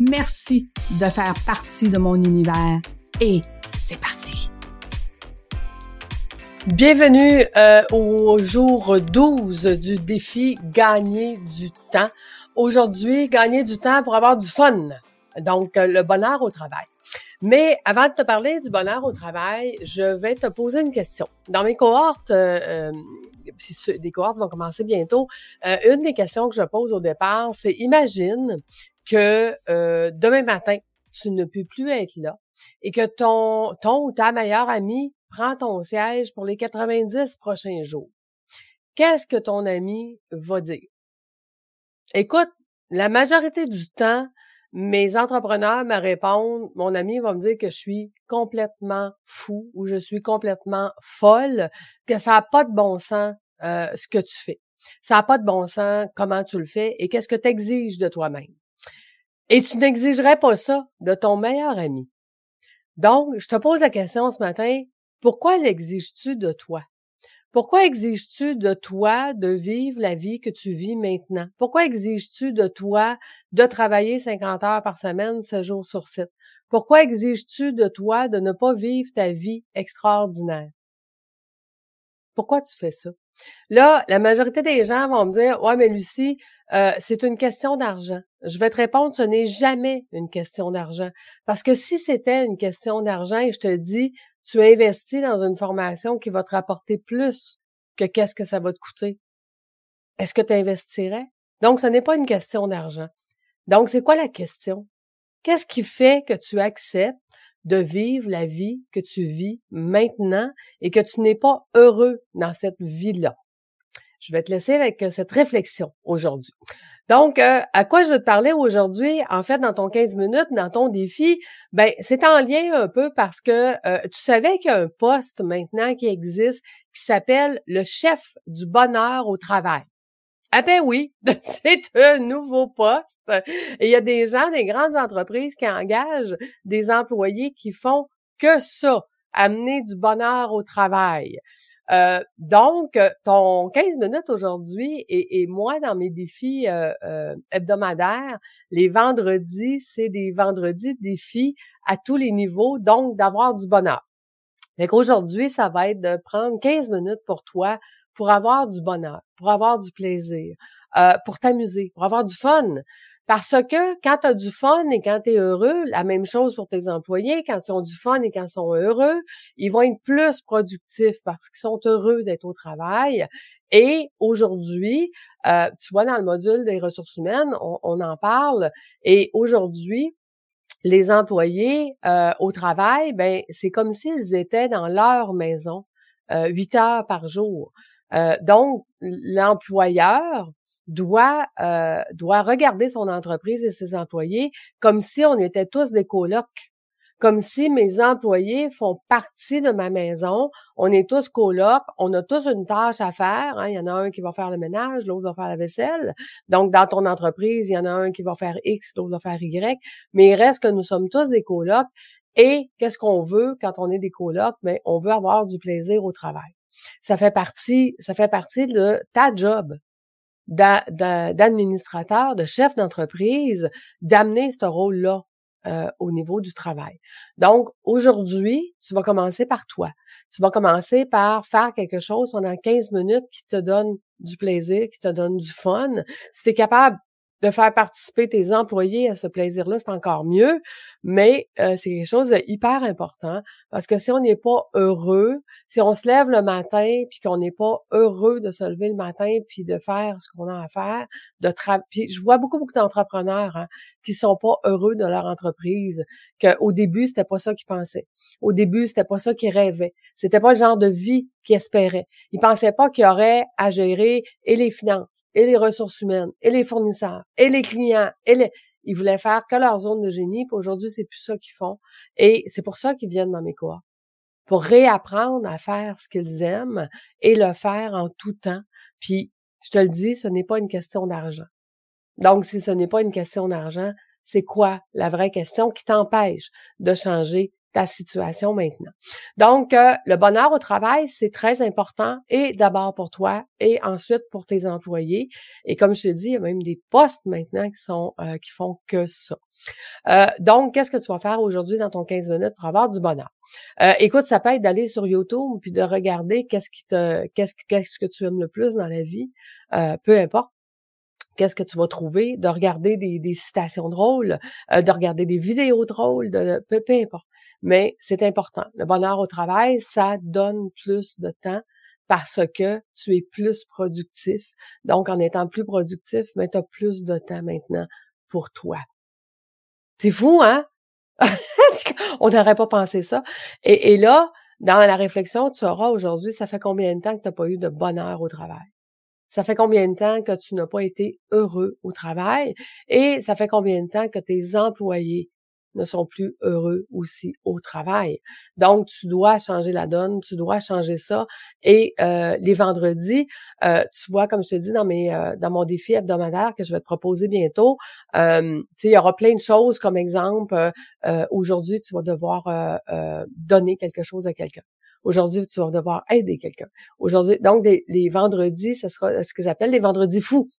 Merci de faire partie de mon univers et c'est parti. Bienvenue euh, au jour 12 du défi Gagner du temps. Aujourd'hui, gagner du temps pour avoir du fun, donc euh, le bonheur au travail. Mais avant de te parler du bonheur au travail, je vais te poser une question. Dans mes cohortes, euh, des cohortes vont commencer bientôt, une des questions que je pose au départ, c'est imagine que demain matin, tu ne peux plus être là et que ton, ton ou ta meilleure amie prends ton siège pour les 90 prochains jours. Qu'est-ce que ton ami va dire? Écoute, la majorité du temps, mes entrepreneurs me répondent, mon ami va me dire que je suis complètement fou ou je suis complètement folle, que ça n'a pas de bon sens euh, ce que tu fais. Ça n'a pas de bon sens comment tu le fais et qu'est-ce que tu exiges de toi-même. Et tu n'exigerais pas ça de ton meilleur ami. Donc, je te pose la question ce matin, pourquoi l'exiges-tu de toi? Pourquoi exiges-tu de toi de vivre la vie que tu vis maintenant? Pourquoi exiges-tu de toi de travailler 50 heures par semaine, 7 jours sur 7? Pourquoi exiges-tu de toi de ne pas vivre ta vie extraordinaire? Pourquoi tu fais ça? Là, la majorité des gens vont me dire, ouais, mais Lucie, euh, c'est une question d'argent. Je vais te répondre, ce n'est jamais une question d'argent. Parce que si c'était une question d'argent et je te dis, tu investis dans une formation qui va te rapporter plus que qu'est-ce que ça va te coûter. Est-ce que tu investirais? Donc, ce n'est pas une question d'argent. Donc, c'est quoi la question? Qu'est-ce qui fait que tu acceptes de vivre la vie que tu vis maintenant et que tu n'es pas heureux dans cette vie-là? Je vais te laisser avec euh, cette réflexion aujourd'hui. Donc, euh, à quoi je veux te parler aujourd'hui? En fait, dans ton 15 minutes, dans ton défi, ben c'est en lien un peu parce que euh, tu savais qu'il y a un poste maintenant qui existe qui s'appelle le chef du bonheur au travail. Ah ben oui, c'est un nouveau poste. Il y a des gens, des grandes entreprises qui engagent des employés qui font que ça, amener du bonheur au travail. Euh, donc, ton 15 minutes aujourd'hui et, moi dans mes défis euh, euh, hebdomadaires, les vendredis, c'est des vendredis défis à tous les niveaux, donc d'avoir du bonheur. Fait qu'aujourd'hui, ça va être de prendre 15 minutes pour toi pour avoir du bonheur, pour avoir du plaisir, pour t'amuser, pour avoir du fun. Parce que quand tu as du fun et quand tu es heureux, la même chose pour tes employés, quand ils ont du fun et quand ils sont heureux, ils vont être plus productifs parce qu'ils sont heureux d'être au travail. Et aujourd'hui, euh, tu vois, dans le module des ressources humaines, on, en parle. Et aujourd'hui, les employés euh, au travail, ben c'est comme s'ils étaient dans leur maison, euh, huit heures par jour. donc, l'employeur doit euh, doit regarder son entreprise et ses employés comme si on était tous des colocs, comme si mes employés font partie de ma maison. On est tous colocs, on a tous une tâche à faire. Hein. Il y en a un qui va faire le ménage, l'autre va faire la vaisselle. Donc dans ton entreprise, il y en a un qui va faire X, l'autre va faire Y. Mais il reste que nous sommes tous des colocs. Et qu'est-ce qu'on veut quand on est des colocs? Mais ben, on veut avoir du plaisir au travail. Ça fait partie, ça fait partie de ta job d'administrateur, de chef d'entreprise, d'amener ce rôle-là euh, au niveau du travail. Donc, aujourd'hui, tu vas commencer par toi. Tu vas commencer par faire quelque chose pendant 15 minutes qui te donne du plaisir, qui te donne du fun. Si tu es capable de faire participer tes employés à ce plaisir-là, c'est encore mieux, mais euh, c'est quelque chose de hyper important parce que si on n'est pas heureux, si on se lève le matin puis qu'on n'est pas heureux de se lever le matin puis de faire ce qu'on a à faire, de puis je vois beaucoup beaucoup d'entrepreneurs hein, qui sont pas heureux de leur entreprise, qu'au début c'était pas ça qu'ils pensaient, au début c'était pas ça qu'ils rêvaient, c'était pas le genre de vie qu'ils espéraient. Ils pensaient pas qu'il y aurait à gérer et les finances et les ressources humaines et les fournisseurs et les clients. Et les... Ils voulaient faire que leur zone de génie, puis aujourd'hui, c'est plus ça qu'ils font. Et c'est pour ça qu'ils viennent dans mes cours. Pour réapprendre à faire ce qu'ils aiment et le faire en tout temps. Puis, je te le dis, ce n'est pas une question d'argent. Donc, si ce n'est pas une question d'argent, c'est quoi la vraie question qui t'empêche de changer ta situation maintenant. Donc, euh, le bonheur au travail, c'est très important et d'abord pour toi et ensuite pour tes employés. Et comme je te dis, il y a même des postes maintenant qui sont euh, qui font que ça. Euh, donc, qu'est-ce que tu vas faire aujourd'hui dans ton 15 minutes pour avoir du bonheur? écoute, ça peut être d'aller sur YouTube puis de regarder qu'est-ce qui te qu'est-ce qu'est-ce que tu aimes le plus dans la vie, peu importe qu'est-ce que tu vas trouver, de regarder des, citations drôles, euh, de regarder des vidéos drôles, de, peu, importe. Mais c'est important. Le bonheur au travail, ça donne plus de temps parce que tu es plus productif. Donc, en étant plus productif, mais tu as plus de temps maintenant pour toi. C'est fou, hein? On n'aurait pas pensé ça. Et, et là, dans la réflexion, tu auras aujourd'hui, ça fait combien de temps que tu n'as pas eu de bonheur au travail? Ça fait combien de temps que tu n'as pas été heureux au travail? Et ça fait combien de temps que tes employés ne sont plus heureux aussi au travail. Donc, tu dois changer la donne, tu dois changer ça. Et euh, les vendredis, euh, tu vois, comme je te dis dans mes euh, dans mon défi hebdomadaire que je vais te proposer bientôt, il y aura plein de choses. Comme exemple, aujourd'hui, tu vas devoir donner quelque chose à quelqu'un. Aujourd'hui, tu vas devoir aider quelqu'un. Aujourd'hui, donc les, vendredis, ce sera ce que j'appelle les vendredis fous.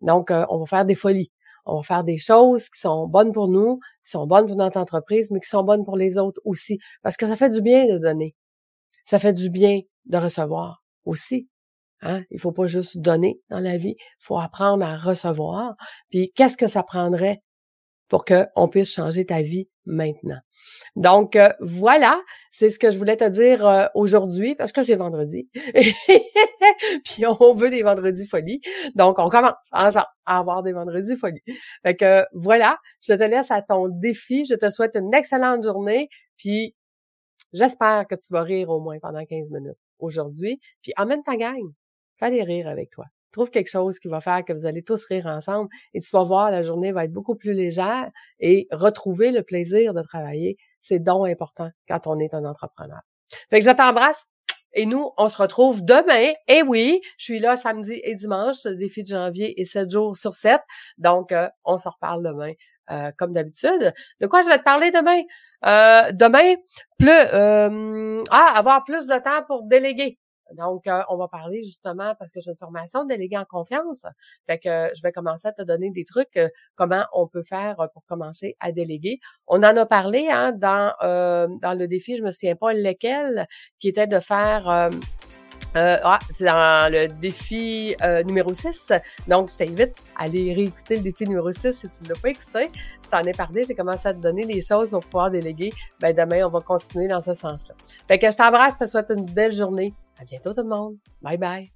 Donc, euh, on va faire des folies. On va faire des choses qui sont bonnes pour nous, qui sont bonnes pour notre entreprise, mais qui sont bonnes pour les autres aussi. Parce que ça fait du bien de donner. Ça fait du bien de recevoir aussi. Hein? Il faut pas juste donner dans la vie, il faut apprendre à recevoir. Puis qu'est-ce que ça prendrait pour qu'on puisse changer ta vie maintenant. Donc euh, voilà, c'est ce que je voulais te dire euh, aujourd'hui parce que j'ai vendredi. Puis on veut des vendredis folies. Donc on commence ensemble à avoir des vendredis folies. Fait que voilà, je te laisse à ton défi. Je te souhaite une excellente journée. Puis j'espère que tu vas rire au moins pendant 15 minutes aujourd'hui. Puis en même temps, gagne. Fallait rire avec toi. Trouve quelque chose qui va faire que vous allez tous rire ensemble et tu vas voir, la journée va être beaucoup plus légère et retrouver le plaisir de travailler, c'est donc important quand on est un entrepreneur. Fait que je t'embrasse et nous, on se retrouve demain. Et oui, je suis là samedi et dimanche, le défi de janvier et 7 jours sur 7. Donc, euh, on se reparle demain. Euh, comme d'habitude. De quoi je vais te parler demain? Euh, demain, plus ah, avoir plus de temps pour déléguer. Donc, euh, on va parler justement parce que j'ai une formation de délégué en confiance. Fait que je vais commencer à te donner des trucs, euh, comment on peut faire pour commencer à déléguer. On en a parlé hein, dans, euh, dans le défi, je me souviens pas lequel, qui était de faire... ah, c'est dans le défi numéro 6. Donc, je t'invite à aller réécouter le défi numéro 6 si tu ne l'as pas écouté. Je t'en ai parlé, j'ai commencé à te donner des choses pour pouvoir déléguer. Ben, demain, on va continuer dans ce sens-là. Fait que je t'embrasse, je te souhaite une belle journée. À bientôt tout le monde. Bye bye.